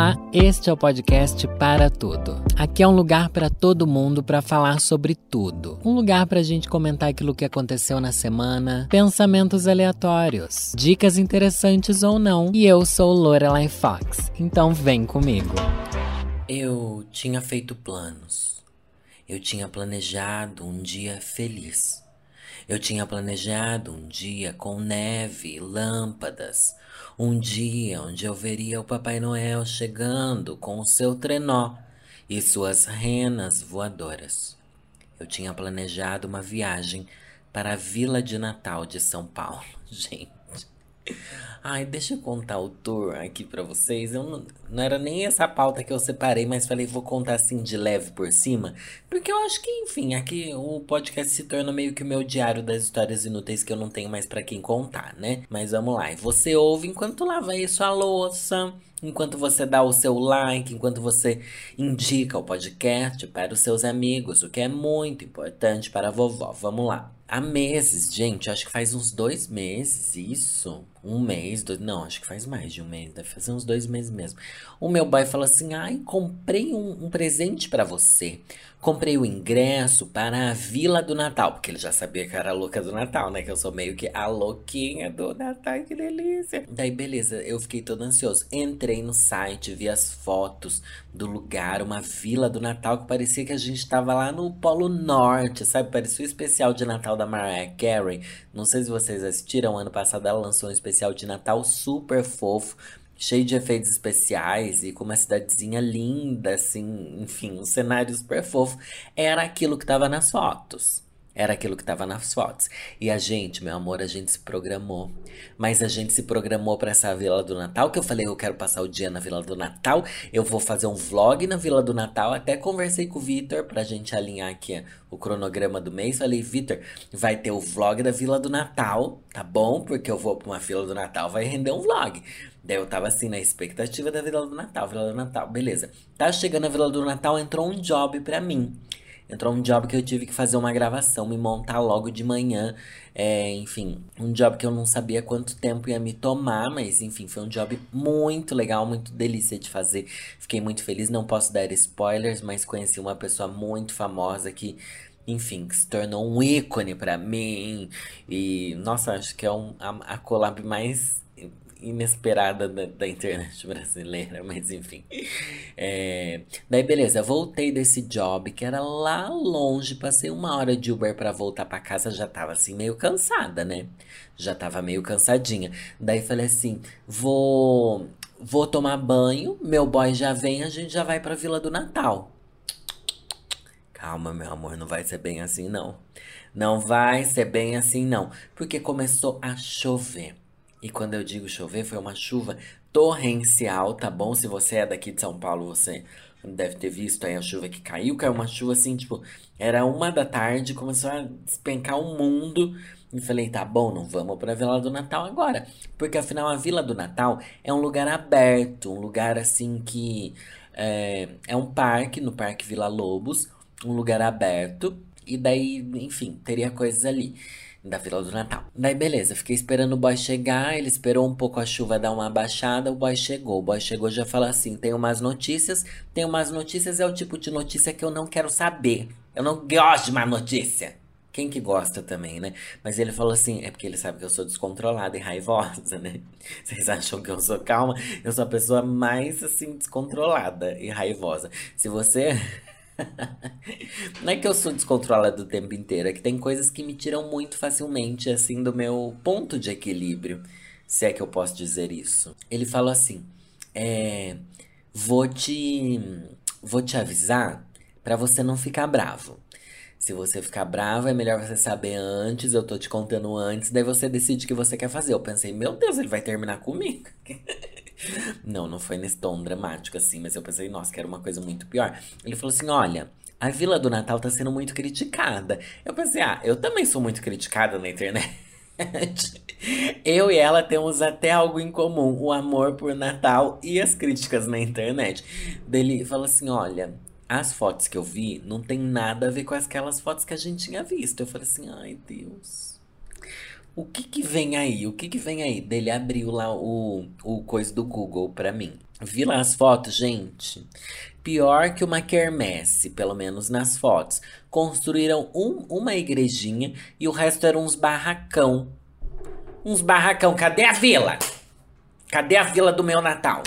Olá, este é o podcast Para Tudo. Aqui é um lugar para todo mundo para falar sobre tudo. Um lugar para a gente comentar aquilo que aconteceu na semana, pensamentos aleatórios, dicas interessantes ou não. E eu sou Lorelai Fox, então vem comigo. Eu tinha feito planos. Eu tinha planejado um dia feliz. Eu tinha planejado um dia com neve, lâmpadas, um dia onde eu veria o Papai Noel chegando com o seu trenó e suas renas voadoras. Eu tinha planejado uma viagem para a Vila de Natal de São Paulo. Gente. Ai, deixa eu contar o tour aqui para vocês. Eu não, não era nem essa pauta que eu separei, mas falei, vou contar assim de leve por cima. Porque eu acho que, enfim, aqui o podcast se torna meio que o meu diário das histórias inúteis que eu não tenho mais para quem contar, né? Mas vamos lá. Você ouve enquanto lava aí sua louça enquanto você dá o seu like, enquanto você indica o podcast para os seus amigos, o que é muito importante para a vovó. Vamos lá. Há meses, gente, acho que faz uns dois meses, isso. Um mês, dois, não, acho que faz mais de um mês, deve fazer uns dois meses mesmo. O meu boy falou assim: ai, comprei um, um presente para você. Comprei o ingresso para a Vila do Natal, porque ele já sabia que eu era a louca do Natal, né? Que eu sou meio que a louquinha do Natal, que delícia. Daí, beleza, eu fiquei todo ansioso. Entrei no site, vi as fotos do lugar, uma Vila do Natal que parecia que a gente tava lá no Polo Norte, sabe? Parecia o especial de Natal da Mariah Carey. Não sei se vocês assistiram, ano passado ela lançou um especial de Natal super fofo cheio de efeitos especiais e com uma cidadezinha linda, assim, enfim, um cenário super fofo. Era aquilo que tava nas fotos. Era aquilo que estava nas fotos. E a gente, meu amor, a gente se programou. Mas a gente se programou para essa Vila do Natal, que eu falei, eu quero passar o dia na Vila do Natal. Eu vou fazer um vlog na Vila do Natal. Até conversei com o Vitor pra gente alinhar aqui o cronograma do mês. Falei, Vitor, vai ter o vlog da Vila do Natal, tá bom? Porque eu vou pra uma Vila do Natal, vai render um vlog. Daí eu tava assim na expectativa da Vila do Natal, Vila do Natal, beleza. Tá chegando a Vila do Natal, entrou um job pra mim entrou um job que eu tive que fazer uma gravação, me montar logo de manhã. É, enfim, um job que eu não sabia quanto tempo ia me tomar, mas enfim, foi um job muito legal, muito delícia de fazer. Fiquei muito feliz, não posso dar spoilers, mas conheci uma pessoa muito famosa que enfim, que se tornou um ícone para mim. E, nossa, acho que é um, a, a collab mais inesperada da, da, internet brasileira, mas enfim. É, daí, beleza, voltei desse job que era lá longe, passei uma hora de Uber para voltar para casa, já tava assim meio cansada, né? Já tava meio cansadinha. Daí falei assim: vou, vou tomar banho, meu boy já vem, a gente já vai pra Vila do Natal. Calma, meu amor, não vai ser bem assim, não. Não vai ser bem assim, não. Porque começou a chover. E quando eu digo chover, foi uma chuva torrencial, tá bom? Se você é daqui de São Paulo, você deve ter visto aí a chuva que caiu. Caiu uma chuva assim, tipo, era uma da tarde, começou a despencar o mundo. E falei, tá bom, não vamos pra Vila do Natal agora. Porque afinal a Vila do Natal é um lugar aberto, um lugar assim que é, é um parque, no Parque Vila Lobos, um lugar aberto. E daí, enfim, teria coisas ali da Vila do Natal. Daí beleza, fiquei esperando o boy chegar, ele esperou um pouco a chuva dar uma baixada, o boy chegou. O boy chegou já falou assim: tem umas notícias, tem umas notícias, é o tipo de notícia que eu não quero saber. Eu não gosto de má notícia. Quem que gosta também, né? Mas ele falou assim, é porque ele sabe que eu sou descontrolada e raivosa, né? Vocês acham que eu sou calma? Eu sou a pessoa mais, assim, descontrolada e raivosa. Se você Não é que eu sou descontrolada o tempo inteiro, é que tem coisas que me tiram muito facilmente, assim, do meu ponto de equilíbrio, se é que eu posso dizer isso. Ele falou assim: é, vou te, vou te avisar para você não ficar bravo. Se você ficar bravo, é melhor você saber antes, eu tô te contando antes, daí você decide o que você quer fazer. Eu pensei, meu Deus, ele vai terminar comigo. não, não foi nesse tom dramático assim, mas eu pensei, nossa, que era uma coisa muito pior. Ele falou assim: olha. A Vila do Natal tá sendo muito criticada. Eu pensei, ah, eu também sou muito criticada na internet. Eu e ela temos até algo em comum: o amor por Natal e as críticas na internet. Dele falou assim: olha, as fotos que eu vi não tem nada a ver com aquelas fotos que a gente tinha visto. Eu falei assim: ai Deus. O que que vem aí? O que que vem aí? Dele abriu lá o, o coisa do Google pra mim. Vi lá as fotos, gente. Pior que uma quermesse, pelo menos nas fotos. Construíram um, uma igrejinha e o resto eram uns barracão. Uns barracão. Cadê a vila? Cadê a vila do meu Natal?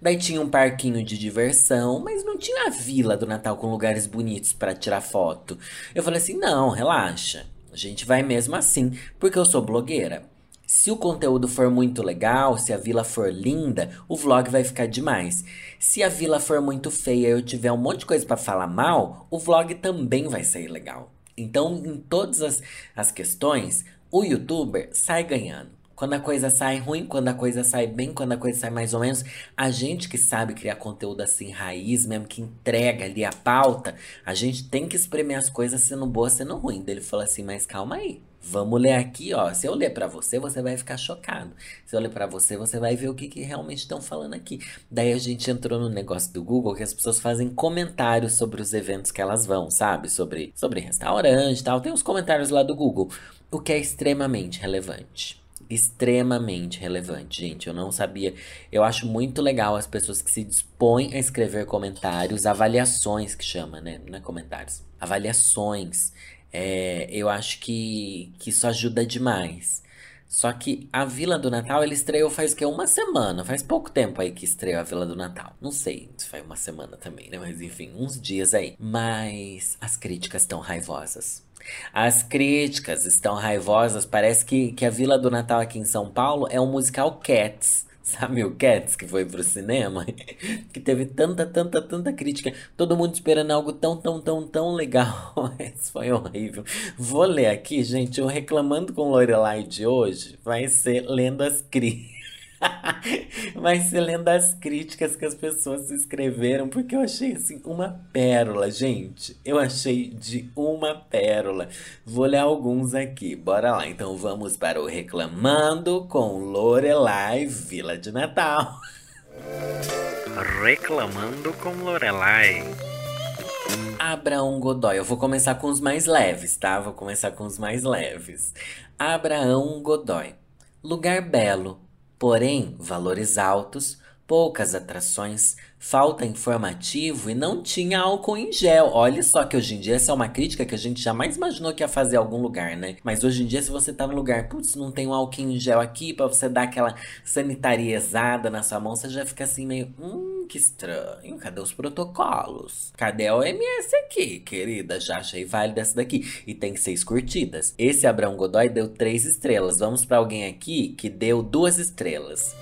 Daí tinha um parquinho de diversão, mas não tinha a vila do Natal com lugares bonitos para tirar foto. Eu falei assim: não, relaxa. A gente vai mesmo assim, porque eu sou blogueira. Se o conteúdo for muito legal, se a vila for linda, o vlog vai ficar demais. Se a vila for muito feia e eu tiver um monte de coisa para falar mal, o vlog também vai sair legal. Então, em todas as, as questões, o youtuber sai ganhando. Quando a coisa sai ruim, quando a coisa sai bem, quando a coisa sai mais ou menos, a gente que sabe criar conteúdo assim raiz, mesmo que entrega ali a pauta, a gente tem que espremer as coisas sendo boa, sendo ruim. Ele falou assim: "Mas calma aí. Vamos ler aqui, ó. Se eu ler para você, você vai ficar chocado. Se eu ler para você, você vai ver o que, que realmente estão falando aqui. Daí a gente entrou no negócio do Google que as pessoas fazem comentários sobre os eventos que elas vão, sabe? Sobre, sobre restaurante e tal. Tem uns comentários lá do Google, o que é extremamente relevante extremamente relevante, gente. Eu não sabia. Eu acho muito legal as pessoas que se dispõem a escrever comentários, avaliações que chama, né? Não é comentários. Avaliações. É, eu acho que, que isso ajuda demais. Só que a Vila do Natal, ele estreou faz que uma semana, faz pouco tempo aí que estreou a Vila do Natal. Não sei se foi uma semana também, né? Mas enfim, uns dias aí. Mas as críticas estão raivosas. As críticas estão raivosas. Parece que, que a Vila do Natal aqui em São Paulo é um musical Cats. Sabe o Cats que foi pro cinema? que teve tanta, tanta, tanta crítica. Todo mundo esperando algo tão, tão, tão, tão legal. Isso foi horrível. Vou ler aqui, gente. O Reclamando com Lorelai de hoje vai ser lendo as críticas. Mas lendo as críticas que as pessoas escreveram, porque eu achei assim uma pérola, gente. Eu achei de uma pérola. Vou ler alguns aqui. Bora lá. Então vamos para o Reclamando com Lorelai Vila de Natal. Reclamando com Lorelai. Abraão Godoy. Eu vou começar com os mais leves, tá? Vou começar com os mais leves. Abraão Godoy. Lugar belo, porém valores altos, poucas atrações, falta informativo e não tinha álcool em gel. Olha só que hoje em dia essa é uma crítica que a gente jamais imaginou que ia fazer em algum lugar, né? Mas hoje em dia, se você tá no lugar, putz, não tem um álcool em gel aqui para você dar aquela sanitariezada na sua mão, você já fica assim meio, hum, que estranho. Cadê os protocolos? Cadê a OMS aqui, querida? Já achei válida essa daqui. E tem seis curtidas. Esse Abraão Godoy deu três estrelas. Vamos para alguém aqui que deu duas estrelas.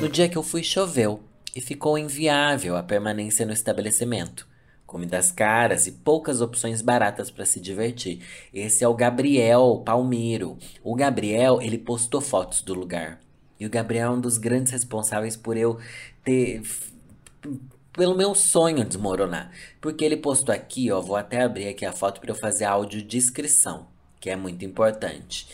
No dia que eu fui, choveu e ficou inviável a permanência no estabelecimento. Comidas caras e poucas opções baratas para se divertir. Esse é o Gabriel Palmiro. O Gabriel, ele postou fotos do lugar. E o Gabriel é um dos grandes responsáveis por eu ter pelo meu sonho desmoronar. Porque ele postou aqui, ó, vou até abrir aqui a foto para eu fazer a audiodescrição, que é muito importante.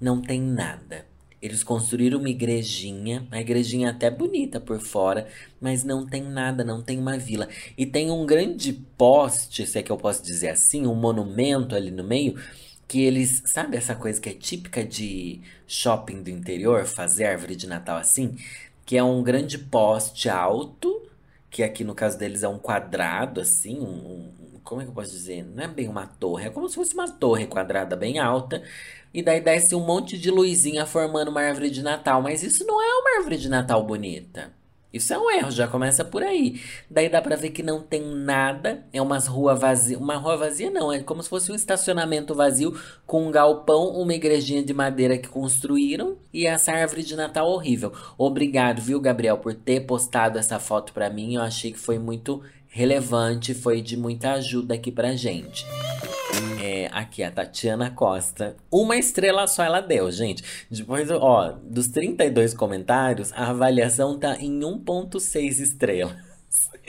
Não tem nada. Eles construíram uma igrejinha, a igrejinha até bonita por fora, mas não tem nada, não tem uma vila. E tem um grande poste, se é que eu posso dizer assim, um monumento ali no meio, que eles, sabe essa coisa que é típica de shopping do interior, fazer árvore de Natal assim? Que é um grande poste alto, que aqui no caso deles é um quadrado assim, um, um como é que eu posso dizer? Não é bem uma torre, é como se fosse uma torre quadrada bem alta e daí desce um monte de luzinha formando uma árvore de Natal. Mas isso não é uma árvore de Natal bonita. Isso é um erro, já começa por aí. Daí dá pra ver que não tem nada. É umas rua vazia. Uma rua vazia não, é como se fosse um estacionamento vazio com um galpão, uma igrejinha de madeira que construíram e essa árvore de Natal horrível. Obrigado, viu, Gabriel, por ter postado essa foto pra mim. Eu achei que foi muito relevante, foi de muita ajuda aqui pra gente. É, aqui a Tatiana Costa. Uma estrela só ela deu, gente. Depois, ó, dos 32 comentários, a avaliação tá em 1.6 estrelas.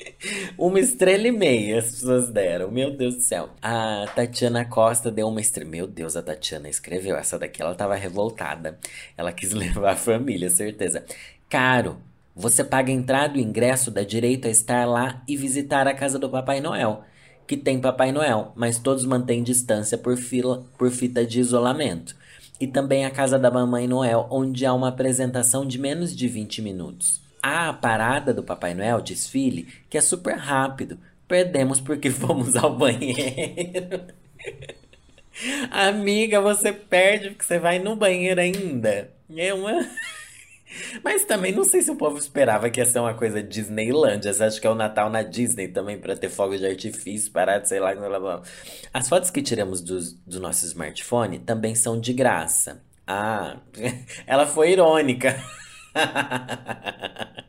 uma estrela e meia as pessoas deram. Meu Deus do céu. A Tatiana Costa deu uma estrela. Meu Deus, a Tatiana escreveu. Essa daqui ela tava revoltada. Ela quis levar a família, certeza. Caro, você paga entrada e ingresso, dá direito a estar lá e visitar a casa do Papai Noel que tem Papai Noel, mas todos mantêm distância por, fila, por fita de isolamento. e também a Casa da Mamãe Noel, onde há uma apresentação de menos de 20 minutos. Há a parada do Papai Noel, desfile, que é super rápido. Perdemos porque fomos ao banheiro. Amiga, você perde porque você vai no banheiro ainda. É uma. Mas também não sei se o povo esperava que ia ser uma coisa Disneylândia. Você acha que é o Natal na Disney também para ter fogos de artifício, parado, sei lá, blá, blá. As fotos que tiramos do, do nosso smartphone também são de graça. Ah, ela foi irônica.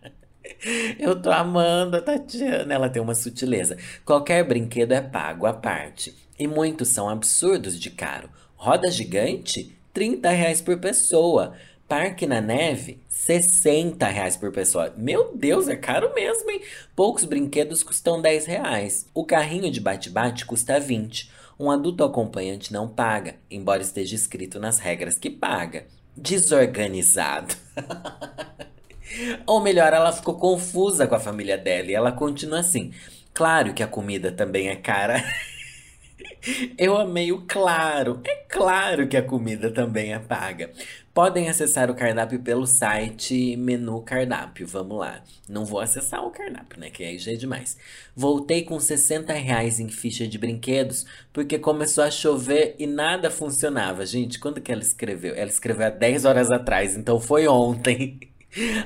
Eu tô amando a Tatiana, ela tem uma sutileza. Qualquer brinquedo é pago à parte. E muitos são absurdos de caro. Roda gigante? 30 reais por pessoa. Parque na neve, 60 reais por pessoa. Meu Deus, é caro mesmo, hein? Poucos brinquedos custam 10 reais. O carrinho de bate-bate custa 20. Um adulto acompanhante não paga, embora esteja escrito nas regras que paga. Desorganizado. Ou melhor, ela ficou confusa com a família dela e ela continua assim. Claro que a comida também é cara. Eu amei o claro. É claro que a comida também é paga. Podem acessar o cardápio pelo site Menu Cardápio. Vamos lá. Não vou acessar o cardápio, né? Que aí já é demais. Voltei com 60 reais em ficha de brinquedos porque começou a chover e nada funcionava. Gente, quando que ela escreveu? Ela escreveu há 10 horas atrás, então foi ontem.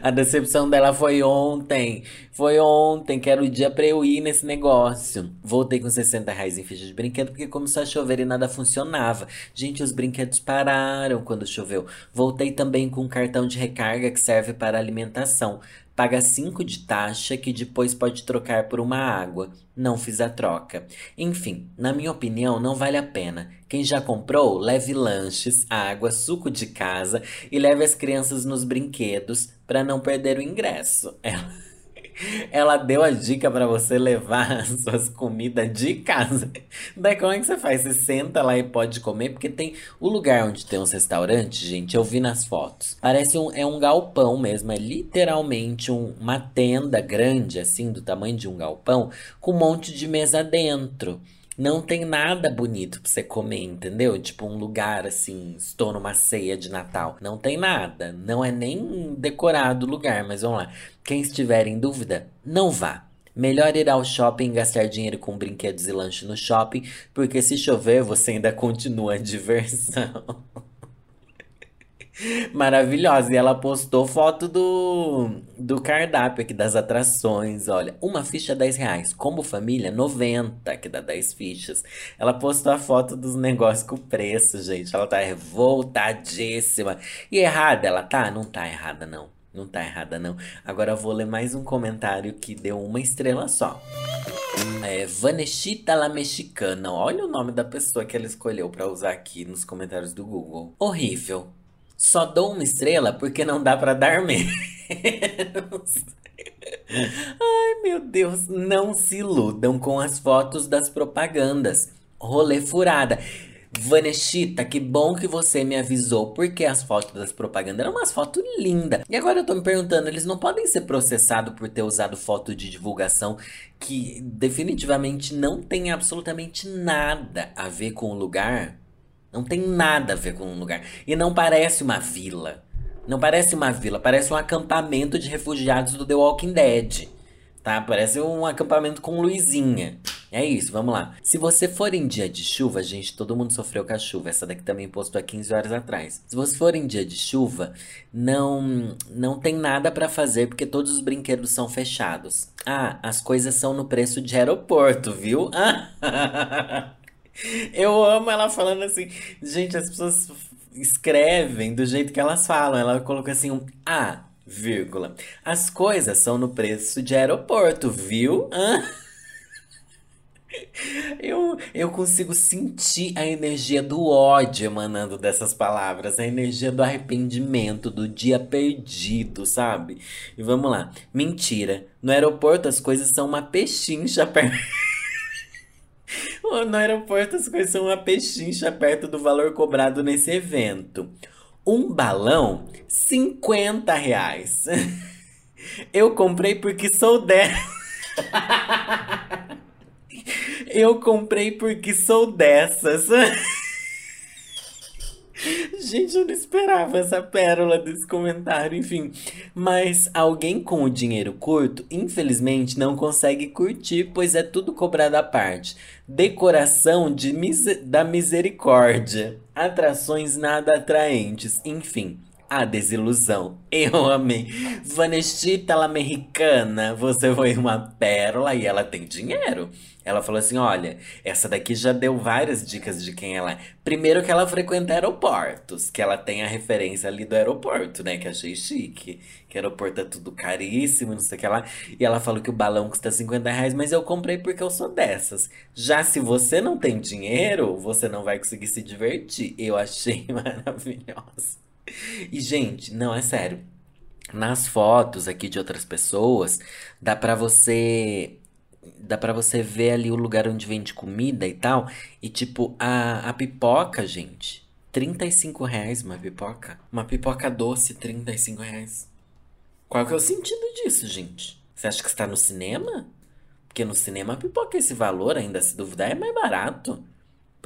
A decepção dela foi ontem. Foi ontem, que era o dia pra eu ir nesse negócio. Voltei com 60 reais em ficha de brinquedo porque começou a chover e nada funcionava. Gente, os brinquedos pararam quando choveu. Voltei também com um cartão de recarga que serve para alimentação. Paga 5 de taxa que depois pode trocar por uma água. Não fiz a troca. Enfim, na minha opinião, não vale a pena. Quem já comprou, leve lanches, água, suco de casa e leve as crianças nos brinquedos para não perder o ingresso. Ela... Ela deu a dica para você levar as suas comidas de casa. Daí como é que você faz? Você senta lá e pode comer, porque tem o lugar onde tem uns restaurantes, gente, eu vi nas fotos. Parece um é um galpão mesmo, é literalmente um, uma tenda grande assim, do tamanho de um galpão, com um monte de mesa dentro. Não tem nada bonito pra você comer, entendeu? Tipo um lugar assim, estou numa ceia de Natal. Não tem nada. Não é nem decorado o lugar, mas vamos lá. Quem estiver em dúvida, não vá. Melhor ir ao shopping e gastar dinheiro com brinquedos e lanche no shopping, porque se chover você ainda continua a diversão. Maravilhosa. E ela postou foto do, do cardápio aqui das atrações. Olha, uma ficha 10 reais. Como família, 90, que dá 10 fichas. Ela postou a foto dos negócios com preço, gente. Ela tá revoltadíssima. E errada ela tá? Não tá errada, não. Não tá errada, não. Agora eu vou ler mais um comentário que deu uma estrela só. É Vaneshita La Mexicana. Olha o nome da pessoa que ela escolheu para usar aqui nos comentários do Google. Horrível. Só dou uma estrela porque não dá para dar menos. Ai, meu Deus, não se iludam com as fotos das propagandas. Rolê furada. Vaneshita, que bom que você me avisou, porque as fotos das propagandas eram umas fotos lindas. E agora eu tô me perguntando, eles não podem ser processados por ter usado foto de divulgação que definitivamente não tem absolutamente nada a ver com o lugar? Não tem nada a ver com um lugar. E não parece uma vila. Não parece uma vila, parece um acampamento de refugiados do The Walking Dead. Tá? Parece um acampamento com luzinha. É isso, vamos lá. Se você for em dia de chuva, gente, todo mundo sofreu com a chuva. Essa daqui também postou há 15 horas atrás. Se você for em dia de chuva, não não tem nada para fazer porque todos os brinquedos são fechados. Ah, as coisas são no preço de aeroporto, viu? Eu amo ela falando assim. Gente, as pessoas escrevem do jeito que elas falam. Ela colocou assim um A, vírgula. As coisas são no preço de aeroporto, viu? Eu, eu consigo sentir a energia do ódio emanando dessas palavras, a energia do arrependimento, do dia perdido, sabe? E vamos lá. Mentira. No aeroporto as coisas são uma pechincha perto. No aeroporto as coisas são uma pechincha perto do valor cobrado nesse evento. Um balão, 50 reais. Eu comprei porque sou dessa. Eu comprei porque sou dessas. Gente, eu não esperava essa pérola desse comentário, enfim. Mas alguém com o dinheiro curto, infelizmente, não consegue curtir, pois é tudo cobrado à parte. Decoração de mis da misericórdia. Atrações nada atraentes, enfim. A desilusão. Eu amei. Vanestita la americana, você foi uma pérola e ela tem dinheiro. Ela falou assim: olha, essa daqui já deu várias dicas de quem ela é. Primeiro que ela frequenta aeroportos, que ela tem a referência ali do aeroporto, né? Que achei chique. Que aeroporto é tudo caríssimo, não sei o que lá. E ela falou que o balão custa 50 reais, mas eu comprei porque eu sou dessas. Já se você não tem dinheiro, você não vai conseguir se divertir. Eu achei maravilhosa. E, gente, não, é sério. Nas fotos aqui de outras pessoas, dá pra você. Dá pra você ver ali o lugar onde vende comida e tal. E, tipo, a, a pipoca, gente. 35 reais uma pipoca. Uma pipoca doce, 35 reais. Qual que é o sentido disso, gente? Você acha que está no cinema? Porque no cinema a pipoca esse valor, ainda se duvidar, é mais barato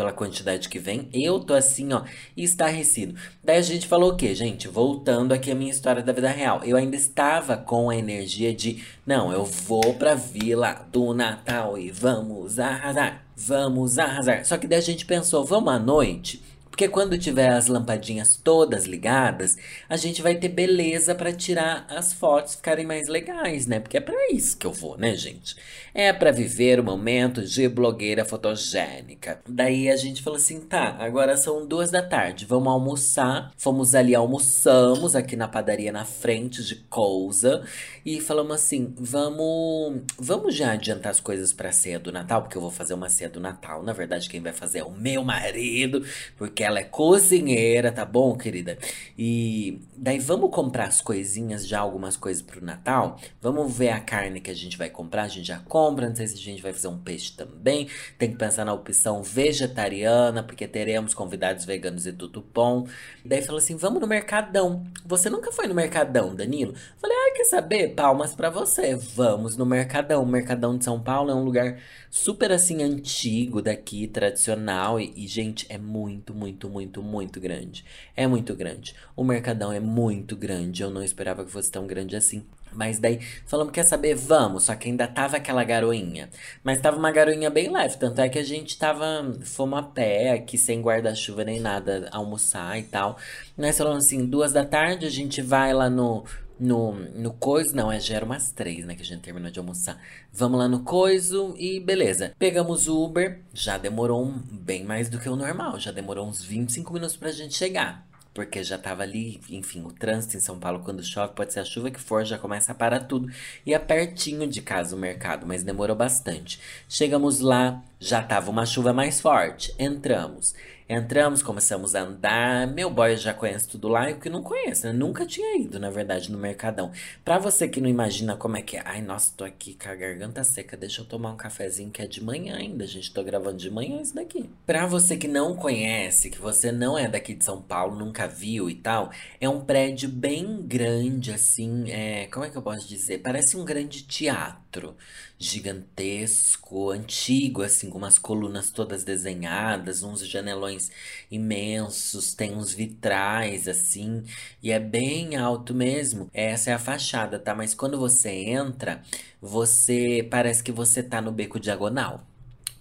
pela quantidade que vem. Eu tô assim, ó, estarrecido. Daí a gente falou o quê, gente? Voltando aqui a minha história da vida real. Eu ainda estava com a energia de, não, eu vou pra Vila do Natal e vamos arrasar. Vamos arrasar. Só que daí a gente pensou, vamos à noite? Porque quando tiver as lampadinhas todas ligadas, a gente vai ter beleza para tirar as fotos ficarem mais legais, né? Porque é para isso que eu vou, né, gente? É para viver o momento de blogueira fotogênica. Daí a gente falou assim: tá, agora são duas da tarde, vamos almoçar. Fomos ali, almoçamos aqui na padaria na frente de Cousa. E falamos assim: vamos, vamos já adiantar as coisas pra ceia do Natal, porque eu vou fazer uma ceia do Natal. Na verdade, quem vai fazer é o meu marido, porque ela é cozinheira, tá bom, querida? E daí vamos comprar as coisinhas, já algumas coisas pro Natal. Vamos ver a carne que a gente vai comprar, a gente já compra compra, não sei se a gente vai fazer um peixe também. Tem que pensar na opção vegetariana, porque teremos convidados veganos e tudo bom. Daí falou assim: vamos no Mercadão. Você nunca foi no Mercadão, Danilo? Falei, ai, quer saber? Palmas para você. Vamos no Mercadão. O Mercadão de São Paulo é um lugar super assim antigo daqui, tradicional. E, e, gente, é muito, muito, muito, muito grande. É muito grande. O Mercadão é muito grande. Eu não esperava que fosse tão grande assim. Mas daí falamos, quer saber? Vamos. Só que ainda tava aquela garoinha. Mas tava uma garoinha bem leve. Tanto é que a gente tava. Fomos a pé aqui, sem guarda-chuva nem nada, almoçar e tal. Nós falamos assim: duas da tarde a gente vai lá no. No, no coiso, não, é já era umas três, né, que a gente terminou de almoçar. Vamos lá no coiso e beleza. Pegamos o Uber, já demorou um, bem mais do que o normal, já demorou uns 25 minutos pra gente chegar porque já tava ali, enfim, o trânsito em São Paulo quando chove, pode ser a chuva que for, já começa a parar tudo. E é pertinho de casa o mercado, mas demorou bastante. Chegamos lá, já tava uma chuva mais forte. Entramos. Entramos, começamos a andar. Meu boy já conhece tudo lá. E o que não conhece, né? Nunca tinha ido, na verdade, no Mercadão. Pra você que não imagina como é que é. Ai, nossa, tô aqui com a garganta seca. Deixa eu tomar um cafezinho que é de manhã ainda. gente. tô gravando de manhã isso daqui. Pra você que não conhece, que você não é daqui de São Paulo, nunca viu e tal, é um prédio bem grande, assim. É, como é que eu posso dizer? Parece um grande teatro gigantesco, antigo, assim, com umas colunas todas desenhadas, uns janelões imensos, tem uns vitrais, assim, e é bem alto mesmo. Essa é a fachada, tá? Mas quando você entra, você parece que você tá no beco diagonal.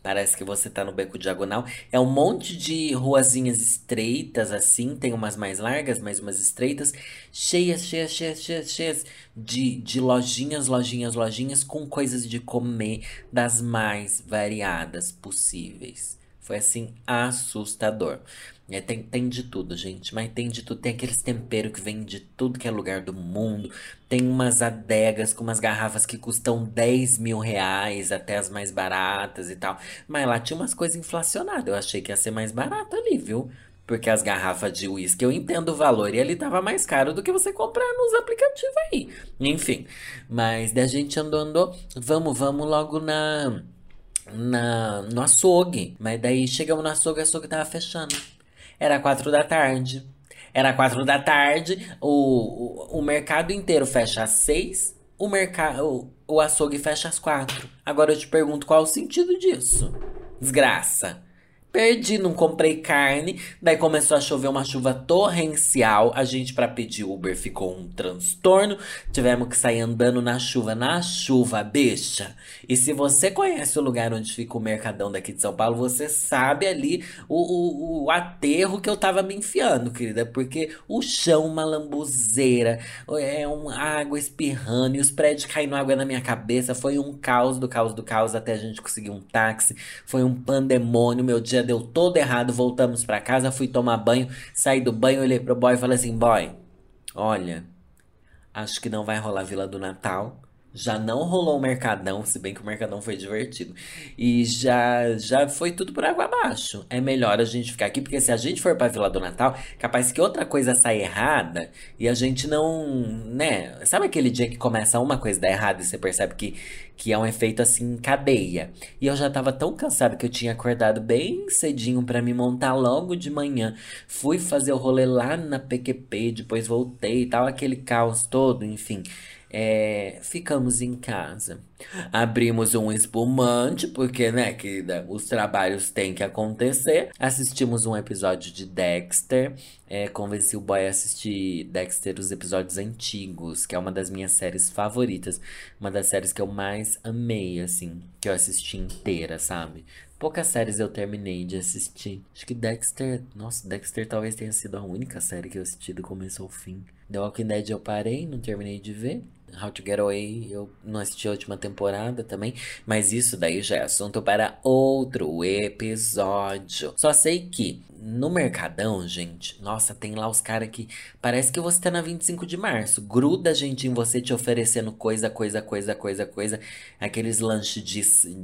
Parece que você tá no beco diagonal. É um monte de ruazinhas estreitas, assim. Tem umas mais largas, mas umas estreitas. Cheias, cheias, cheias, cheias, cheias de, de lojinhas, lojinhas, lojinhas com coisas de comer das mais variadas possíveis. Foi assim, assustador. É, tem, tem de tudo, gente. Mas tem de tudo. Tem aqueles temperos que vem de tudo que é lugar do mundo. Tem umas adegas com umas garrafas que custam 10 mil reais, até as mais baratas e tal. Mas lá tinha umas coisas inflacionadas. Eu achei que ia ser mais barato ali, viu? Porque as garrafas de uísque eu entendo o valor e ele tava mais caro do que você comprar nos aplicativos aí. Enfim. Mas da gente andou, andou. Vamos, vamos logo na. Na, no açougue. Mas daí chegamos no açougue, o açougue tava fechando. Era quatro da tarde. Era quatro da tarde, o, o, o mercado inteiro fecha às seis, o, mercado, o, açougue fecha às quatro. Agora eu te pergunto qual o sentido disso? Desgraça. Perdi, não comprei carne. Daí começou a chover uma chuva torrencial. A gente, para pedir Uber, ficou um transtorno. Tivemos que sair andando na chuva, na chuva, bicha. E se você conhece o lugar onde fica o Mercadão daqui de São Paulo, você sabe ali o, o, o aterro que eu tava me enfiando, querida. Porque o chão, uma lambuzeira, é uma água espirrando e os prédios caindo água na minha cabeça. Foi um caos do caos do caos até a gente conseguir um táxi. Foi um pandemônio, meu dia deu todo errado, voltamos para casa, fui tomar banho, saí do banho, olhei pro boy e falei assim: boy, olha, acho que não vai rolar Vila do Natal. Já não rolou o Mercadão, se bem que o Mercadão foi divertido. E já já foi tudo por água abaixo. É melhor a gente ficar aqui, porque se a gente for pra Vila do Natal, capaz que outra coisa sai errada e a gente não, né? Sabe aquele dia que começa uma coisa dar errado e você percebe que, que é um efeito assim, cadeia. E eu já tava tão cansado que eu tinha acordado bem cedinho para me montar logo de manhã. Fui fazer o rolê lá na PQP, depois voltei e tal, aquele caos todo, enfim. É, ficamos em casa. Abrimos um espumante, porque, né, que os trabalhos têm que acontecer. Assistimos um episódio de Dexter. É, convenci o boy a assistir Dexter, os episódios antigos, que é uma das minhas séries favoritas. Uma das séries que eu mais amei, assim, que eu assisti inteira, sabe? Poucas séries eu terminei de assistir. Acho que Dexter. Nossa, Dexter talvez tenha sido a única série que eu assisti do começo ao fim. The Walking Dead eu parei, não terminei de ver. How to Get Away, eu não assisti a última temporada também, mas isso daí já é assunto para outro episódio. Só sei que no Mercadão, gente, nossa, tem lá os caras que parece que você tá na 25 de março. Gruda gente em você te oferecendo coisa, coisa, coisa, coisa, coisa. Aqueles lanches de.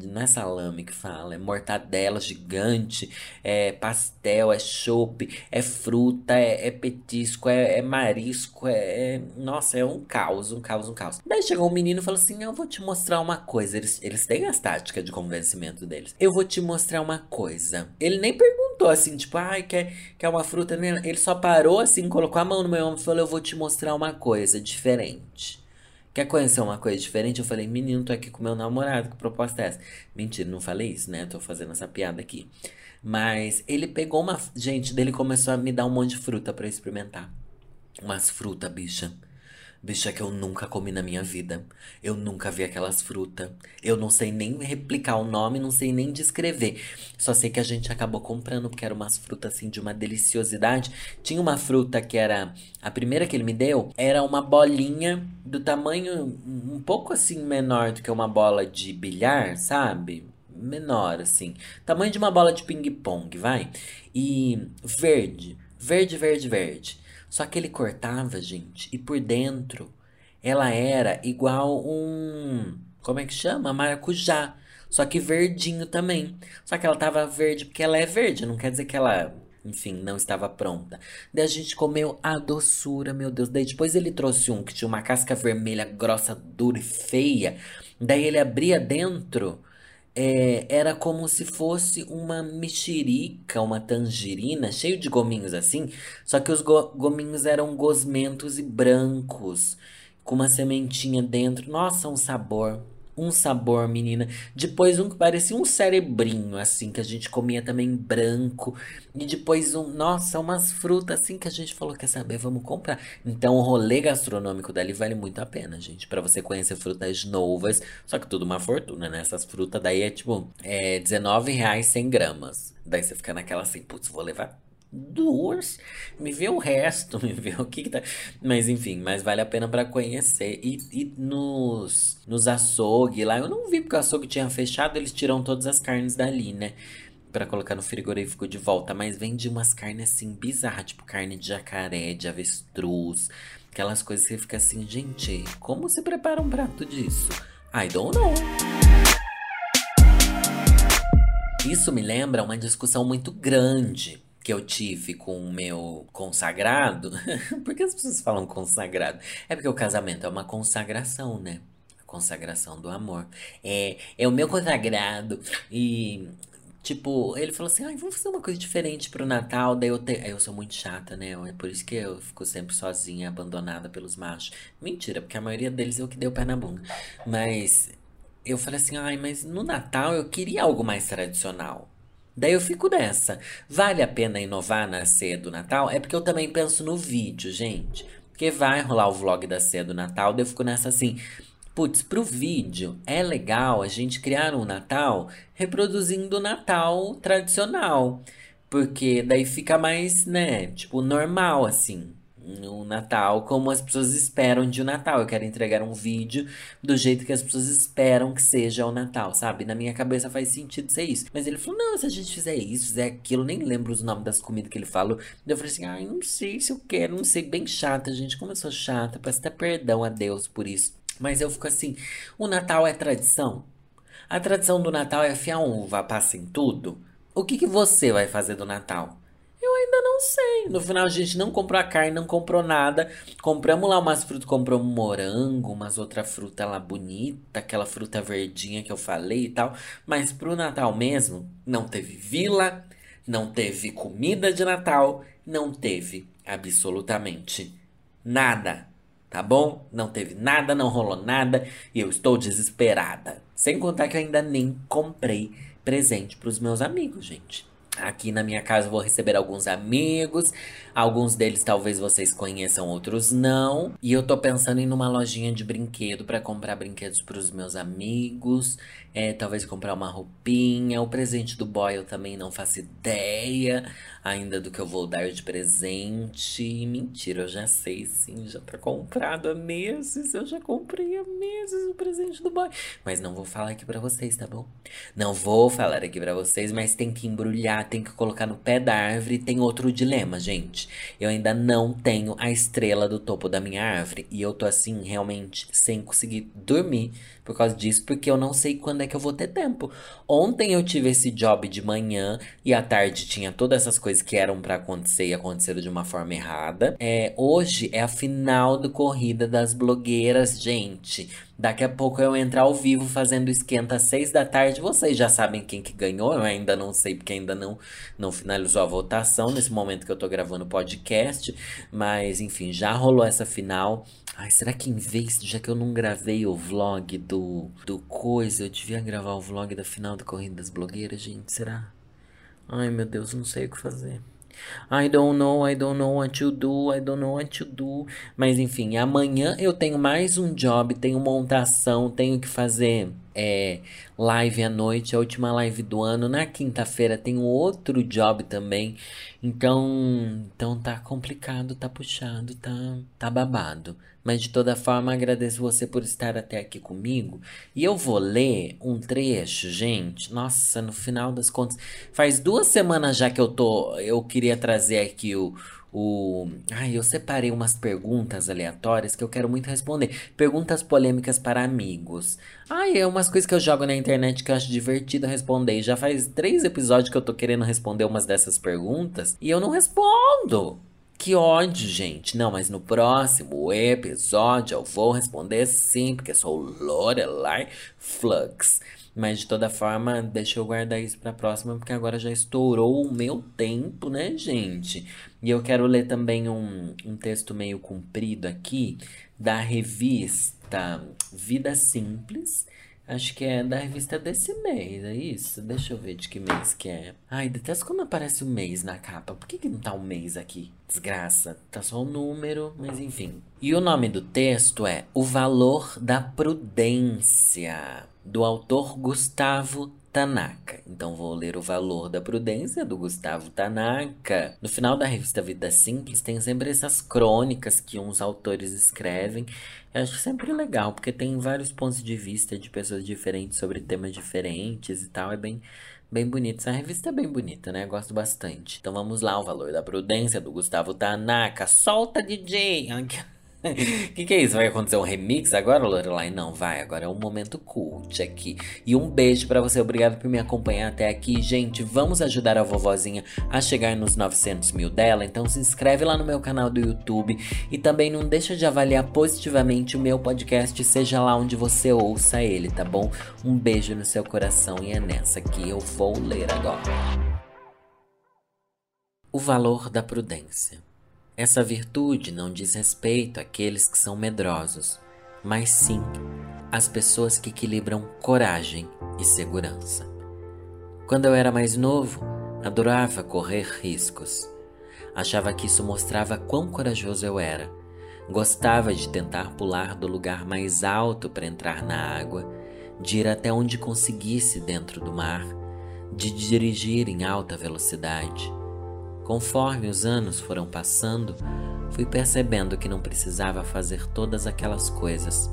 Não é salame que fala, é mortadela gigante, é pastel, é chope, é fruta, é, é petisco, é, é marisco, é, é, Nossa, é um caos, um caos, um caos. Daí chegou um menino e falou assim: Eu vou te mostrar uma coisa. Eles, eles têm as táticas de convencimento deles. Eu vou te mostrar uma coisa. Ele nem perguntou assim, tipo, ai, quer, quer uma fruta? Ele só parou assim, colocou a mão no meu ombro e falou: Eu vou te mostrar uma coisa diferente. Quer conhecer uma coisa diferente? Eu falei, menino, tô aqui com meu namorado, que proposta é essa? Mentira, não falei isso, né? Tô fazendo essa piada aqui. Mas ele pegou uma. Gente, dele começou a me dar um monte de fruta para experimentar. Umas frutas, bicha. Bicha que eu nunca comi na minha vida. Eu nunca vi aquelas frutas. Eu não sei nem replicar o nome, não sei nem descrever. Só sei que a gente acabou comprando, porque eram umas frutas assim de uma deliciosidade. Tinha uma fruta que era. A primeira que ele me deu era uma bolinha do tamanho um pouco assim menor do que uma bola de bilhar, sabe? Menor, assim. Tamanho de uma bola de ping-pong, vai. E verde. Verde, verde, verde. Só que ele cortava, gente, e por dentro ela era igual um. Como é que chama? Maracujá. Só que verdinho também. Só que ela tava verde porque ela é verde, não quer dizer que ela, enfim, não estava pronta. Daí a gente comeu a doçura, meu Deus. Daí depois ele trouxe um que tinha uma casca vermelha grossa, dura e feia. Daí ele abria dentro é, era como se fosse uma mexerica, uma tangerina, cheio de gominhos assim, só que os go gominhos eram gosmentos e brancos, com uma sementinha dentro. Nossa, um sabor um sabor, menina. Depois um que parecia um cerebrinho, assim, que a gente comia também branco. E depois um, nossa, umas frutas assim que a gente falou, quer saber, vamos comprar. Então o rolê gastronômico dali vale muito a pena, gente. para você conhecer frutas novas, só que tudo uma fortuna, né? Essas frutas daí é tipo, é 19 reais 100 gramas. Daí você fica naquela assim, putz, vou levar duas, me vê o resto, me vê o que, que tá. Mas enfim, mas vale a pena para conhecer. E, e nos, nos açougue lá, eu não vi porque o açougue tinha fechado, eles tiram todas as carnes dali, né? Pra colocar no frigorífico de volta. Mas vende umas carnes assim bizarras, tipo carne de jacaré, de avestruz, aquelas coisas que fica assim, gente, como se prepara um prato disso? I don't know. Isso me lembra uma discussão muito grande que eu tive com o meu consagrado. Por que as pessoas falam consagrado? É porque o casamento é uma consagração, né? A consagração do amor. É, é o meu consagrado. E Tipo, ele falou assim: ah, vamos fazer uma coisa diferente pro Natal. Daí eu, te... eu sou muito chata, né? É por isso que eu fico sempre sozinha, abandonada pelos machos. Mentira, porque a maioria deles é o que deu pé na bunda. Mas eu falei assim: ai, mas no Natal eu queria algo mais tradicional. Daí eu fico nessa. Vale a pena inovar na ceia do Natal? É porque eu também penso no vídeo, gente. Porque vai rolar o vlog da ceia do Natal, daí eu fico nessa assim. Putz, pro vídeo é legal a gente criar um Natal reproduzindo o Natal tradicional. Porque daí fica mais, né, tipo, normal, assim no Natal como as pessoas esperam de um Natal. Eu quero entregar um vídeo do jeito que as pessoas esperam que seja o Natal, sabe? Na minha cabeça faz sentido ser isso. Mas ele falou: não, se a gente fizer isso, fizer aquilo, nem lembro os nomes das comidas que ele falou. Eu falei assim: ai, ah, não sei se eu quero, não sei, bem chata, gente. Como eu sou chata, peço até perdão a Deus por isso. Mas eu fico assim: o Natal é tradição? A tradição do Natal é afiar uva passa em tudo? O que, que você vai fazer do Natal? Ainda não sei. No final a gente não comprou a carne, não comprou nada. Compramos lá umas frutas, compramos um morango, umas outras frutas lá bonita, aquela fruta verdinha que eu falei e tal. Mas pro Natal mesmo, não teve vila, não teve comida de Natal, não teve absolutamente nada. Tá bom? Não teve nada, não rolou nada e eu estou desesperada. Sem contar que eu ainda nem comprei presente para os meus amigos, gente. Aqui na minha casa vou receber alguns amigos, alguns deles talvez vocês conheçam, outros não. E eu tô pensando em ir numa lojinha de brinquedo para comprar brinquedos para os meus amigos, é, talvez comprar uma roupinha. O presente do boy eu também não faço ideia ainda do que eu vou dar de presente. Mentira, eu já sei sim, já tá comprado há meses. Eu já comprei há meses o presente do boy. Mas não vou falar aqui para vocês, tá bom? Não vou falar aqui para vocês, mas tem que embrulhar, tem que colocar no pé da árvore. Tem outro dilema, gente. Eu ainda não tenho a estrela do topo da minha árvore. E eu tô assim, realmente, sem conseguir dormir por causa disso, porque eu não sei quando é que eu vou ter tempo. Ontem eu tive esse job de manhã e à tarde tinha todas essas coisas que eram para acontecer e aconteceram de uma forma errada. É, hoje é a final do Corrida das Blogueiras, gente. Daqui a pouco eu entrar ao vivo fazendo esquenta às seis da tarde. Vocês já sabem quem que ganhou. Eu ainda não sei, porque ainda não, não finalizou a votação nesse momento que eu tô gravando o podcast. Mas, enfim, já rolou essa final. Ai, será que em vez, já que eu não gravei o vlog do, do coisa, eu devia gravar o vlog da final da Corrida das Blogueiras, gente? Será? Ai, meu Deus, não sei o que fazer. I don't know, I don't know what to do, I don't know what to do. Mas enfim, amanhã eu tenho mais um job, tenho montação, tenho que fazer é, live à noite, a última live do ano. Na quinta-feira tem outro job também. Então, então tá complicado, tá puxado, tá, tá babado. Mas de toda forma, agradeço você por estar até aqui comigo. E eu vou ler um trecho, gente. Nossa, no final das contas, faz duas semanas já que eu tô, eu queria trazer aqui o o. Ai, eu separei umas perguntas aleatórias que eu quero muito responder. Perguntas polêmicas para amigos. Ai, é umas coisas que eu jogo na internet que eu acho divertido responder. Já faz três episódios que eu tô querendo responder umas dessas perguntas e eu não respondo. Que ódio, gente. Não, mas no próximo episódio eu vou responder sim, porque sou Lorelai Flux. Mas de toda forma, deixa eu guardar isso pra próxima, porque agora já estourou o meu tempo, né, gente? E eu quero ler também um, um texto meio comprido aqui da revista Vida Simples. Acho que é da revista desse mês, é isso? Deixa eu ver de que mês que é. Ai, detesto quando aparece o mês na capa. Por que, que não tá o mês aqui? Desgraça. Tá só o número, mas enfim. E o nome do texto é O Valor da Prudência do autor Gustavo Tanaka. Então vou ler O Valor da Prudência do Gustavo Tanaka. No final da revista Vida Simples tem sempre essas crônicas que uns autores escrevem. Eu acho sempre legal, porque tem vários pontos de vista de pessoas diferentes sobre temas diferentes e tal. É bem bem bonito. Essa revista é bem bonita, né? Gosto bastante. Então vamos lá, O Valor da Prudência do Gustavo Tanaka. Solta, DJ! O que, que é isso? Vai acontecer um remix agora, Lorelai? Não, vai. Agora é um momento cult aqui. E um beijo para você. Obrigado por me acompanhar até aqui. Gente, vamos ajudar a vovozinha a chegar nos 900 mil dela. Então se inscreve lá no meu canal do YouTube. E também não deixa de avaliar positivamente o meu podcast, seja lá onde você ouça ele, tá bom? Um beijo no seu coração e é nessa que eu vou ler agora. O valor da prudência. Essa virtude não diz respeito àqueles que são medrosos, mas sim às pessoas que equilibram coragem e segurança. Quando eu era mais novo, adorava correr riscos. Achava que isso mostrava quão corajoso eu era. Gostava de tentar pular do lugar mais alto para entrar na água, de ir até onde conseguisse dentro do mar, de dirigir em alta velocidade. Conforme os anos foram passando, fui percebendo que não precisava fazer todas aquelas coisas.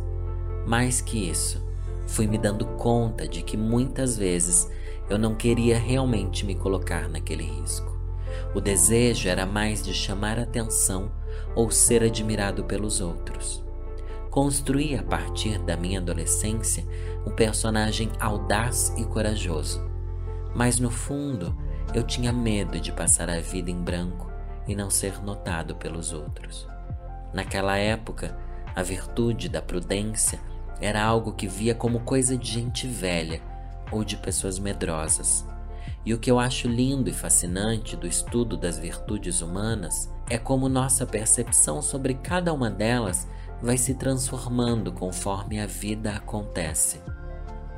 Mais que isso, fui me dando conta de que muitas vezes eu não queria realmente me colocar naquele risco. O desejo era mais de chamar atenção ou ser admirado pelos outros. Construí a partir da minha adolescência um personagem audaz e corajoso, mas no fundo eu tinha medo de passar a vida em branco e não ser notado pelos outros. Naquela época, a virtude da prudência era algo que via como coisa de gente velha ou de pessoas medrosas. E o que eu acho lindo e fascinante do estudo das virtudes humanas é como nossa percepção sobre cada uma delas vai se transformando conforme a vida acontece.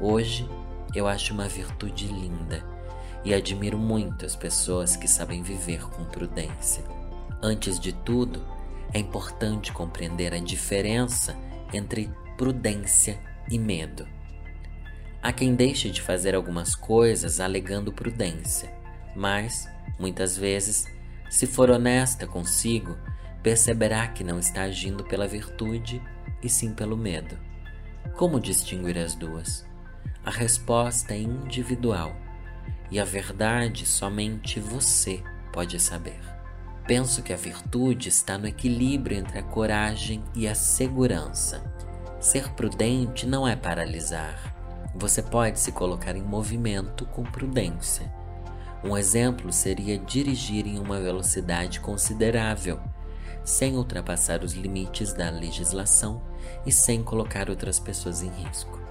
Hoje eu acho uma virtude linda e admiro muito as pessoas que sabem viver com prudência. Antes de tudo, é importante compreender a diferença entre prudência e medo. Há quem deixe de fazer algumas coisas alegando prudência, mas, muitas vezes, se for honesta consigo, perceberá que não está agindo pela virtude e sim pelo medo. Como distinguir as duas? A resposta é individual e a verdade somente você pode saber. Penso que a virtude está no equilíbrio entre a coragem e a segurança. Ser prudente não é paralisar, você pode se colocar em movimento com prudência. Um exemplo seria dirigir em uma velocidade considerável, sem ultrapassar os limites da legislação e sem colocar outras pessoas em risco.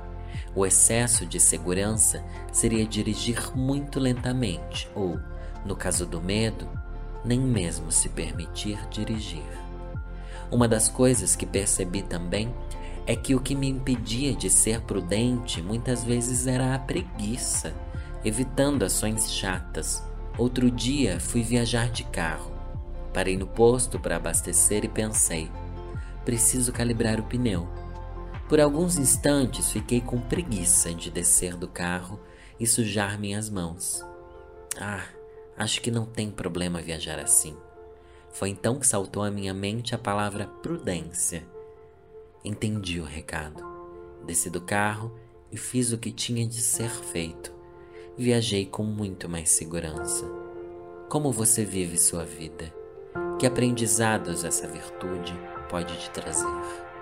O excesso de segurança seria dirigir muito lentamente ou, no caso do medo, nem mesmo se permitir dirigir. Uma das coisas que percebi também é que o que me impedia de ser prudente muitas vezes era a preguiça, evitando ações chatas. Outro dia fui viajar de carro. Parei no posto para abastecer e pensei: preciso calibrar o pneu. Por alguns instantes fiquei com preguiça de descer do carro e sujar minhas mãos. Ah, acho que não tem problema viajar assim. Foi então que saltou à minha mente a palavra prudência. Entendi o recado. Desci do carro e fiz o que tinha de ser feito. Viajei com muito mais segurança. Como você vive sua vida? Que aprendizados essa virtude pode te trazer?